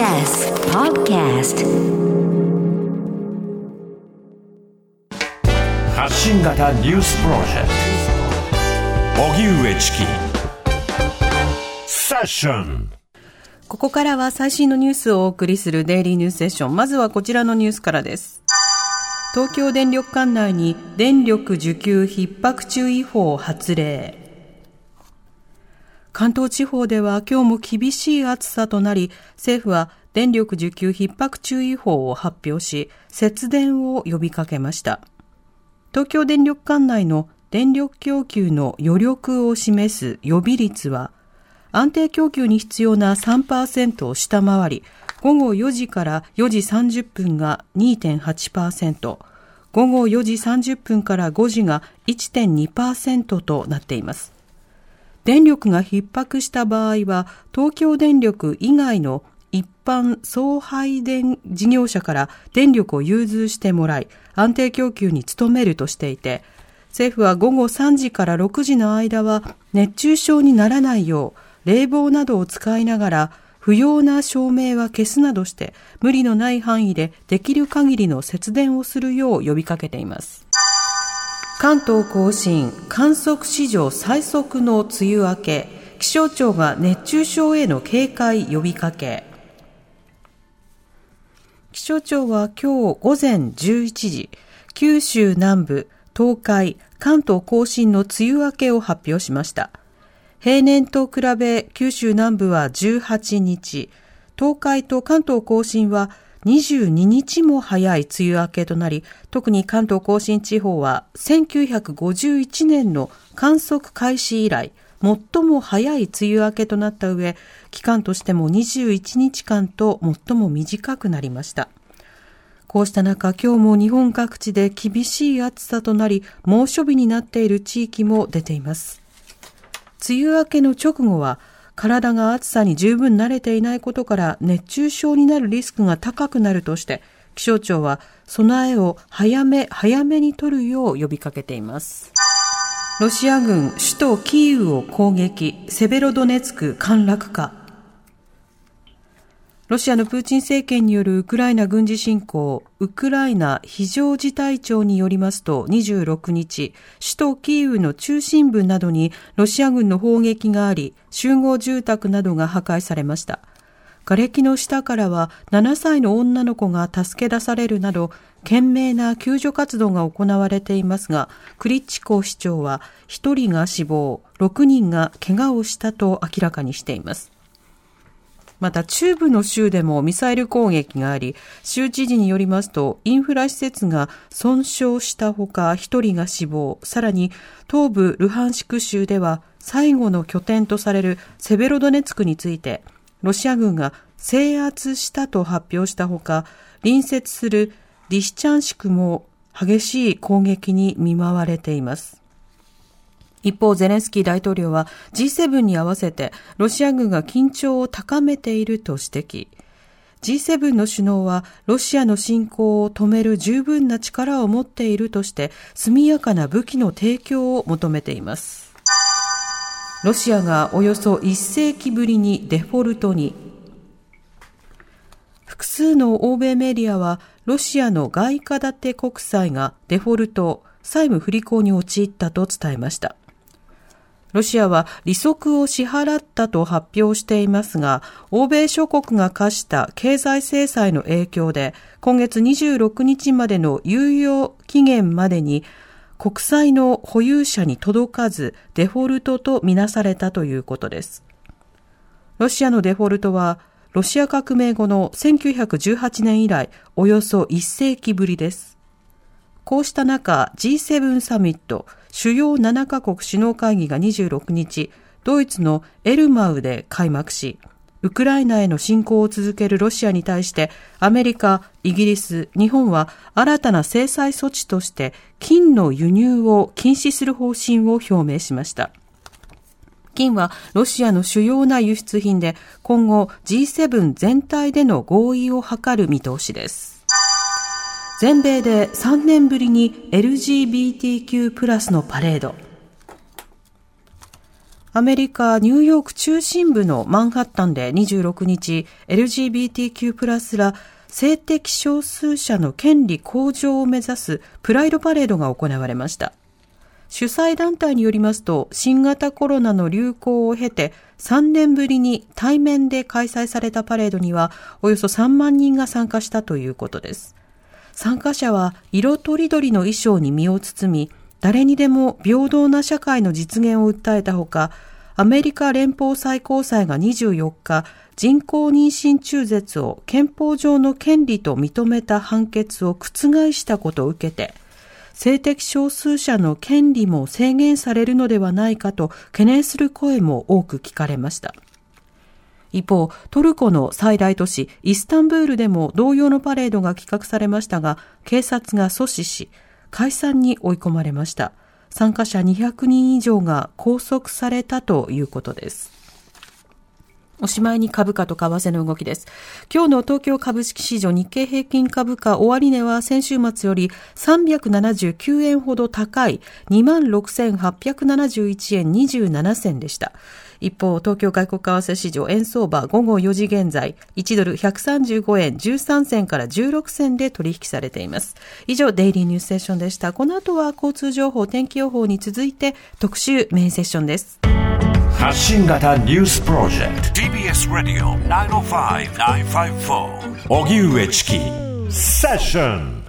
TBS Podcast 発信型ニュースプロジェクト荻上チキセッションここからは最新のニュースをお送りするデイリーニュースセッション。まずはこちらのニュースからです。東京電力管内に電力需給逼迫注意報発令。関東地方では今日も厳しい暑さとなり、政府は電力需給逼迫注意報を発表し、節電を呼びかけました。東京電力管内の電力供給の余力を示す予備率は、安定供給に必要な3%を下回り、午後4時から4時30分が2.8%、午後4時30分から5時が1.2%となっています。電力が逼迫した場合は、東京電力以外の一般送配電事業者から電力を融通してもらい、安定供給に努めるとしていて、政府は午後3時から6時の間は熱中症にならないよう、冷房などを使いながら、不要な照明は消すなどして、無理のない範囲でできる限りの節電をするよう呼びかけています。関東甲信、観測史上最速の梅雨明け、気象庁が熱中症への警戒呼びかけ。気象庁は今日午前11時、九州南部、東海、関東甲信の梅雨明けを発表しました。平年と比べ九州南部は18日、東海と関東甲信は22日も早い梅雨明けとなり、特に関東甲信地方は1951年の観測開始以来、最も早い梅雨明けとなった上、期間としても21日間と最も短くなりました。こうした中、今日も日本各地で厳しい暑さとなり、猛暑日になっている地域も出ています。梅雨明けの直後は、体が暑さに十分慣れていないことから熱中症になるリスクが高くなるとして、気象庁は備えを早め早めに取るよう呼びかけています。ロシア軍首都キーウを攻撃、セベロドネツク陥落か。ロシアのプーチン政権によるウクライナ軍事侵攻、ウクライナ非常事態庁によりますと26日、首都キーウの中心部などにロシア軍の砲撃があり、集合住宅などが破壊されました。瓦礫の下からは7歳の女の子が助け出されるなど、懸命な救助活動が行われていますが、クリッチコ市長は1人が死亡、6人が怪我をしたと明らかにしています。また中部の州でもミサイル攻撃があり、州知事によりますと、インフラ施設が損傷したほか、1人が死亡、さらに東部ルハンシク州では、最後の拠点とされるセベロドネツクについて、ロシア軍が制圧したと発表したほか、隣接するリシチャンシクも激しい攻撃に見舞われています。一方、ゼレンスキー大統領は G7 に合わせてロシア軍が緊張を高めていると指摘。G7 の首脳はロシアの侵攻を止める十分な力を持っているとして速やかな武器の提供を求めています。ロシアがおよそ1世紀ぶりにデフォルトに。複数の欧米メディアはロシアの外貨建て国債がデフォルト、債務不履行に陥ったと伝えました。ロシアは利息を支払ったと発表していますが、欧米諸国が課した経済制裁の影響で、今月26日までの猶予期限までに国債の保有者に届かずデフォルトとみなされたということです。ロシアのデフォルトは、ロシア革命後の1918年以来、およそ1世紀ぶりです。こうした中、G7 サミット、主要7カ国首脳会議が26日、ドイツのエルマウで開幕し、ウクライナへの侵攻を続けるロシアに対して、アメリカ、イギリス、日本は新たな制裁措置として、金の輸入を禁止する方針を表明しました。金はロシアの主要な輸出品で、今後 G7 全体での合意を図る見通しです。全米で3年ぶりに LGBTQ+ プラスのパレード。アメリカ・ニューヨーク中心部のマンハッタンで26日、LGBTQ+, プラスら性的少数者の権利向上を目指すプライドパレードが行われました。主催団体によりますと、新型コロナの流行を経て、3年ぶりに対面で開催されたパレードには、およそ3万人が参加したということです。参加者は色とりどりの衣装に身を包み、誰にでも平等な社会の実現を訴えたほか、アメリカ連邦最高裁が24日、人工妊娠中絶を憲法上の権利と認めた判決を覆したことを受けて、性的少数者の権利も制限されるのではないかと懸念する声も多く聞かれました。一方、トルコの最大都市イスタンブールでも同様のパレードが企画されましたが、警察が阻止し、解散に追い込まれました。参加者200人以上が拘束されたということです。おしまいに株価と為替の動きです。今日の東京株式市場日経平均株価終値は先週末より379円ほど高い26,871円27銭でした。一方、東京外国為替市場円相場午後4時現在、1ドル135円13銭から16銭で取引されています。以上、デイリーニュースセッションでした。この後は交通情報、天気予報に続いて特集メインセッションです。発信型ニュースプロジェクト。TBS ラディオ905-954おぎゅうえちきセッション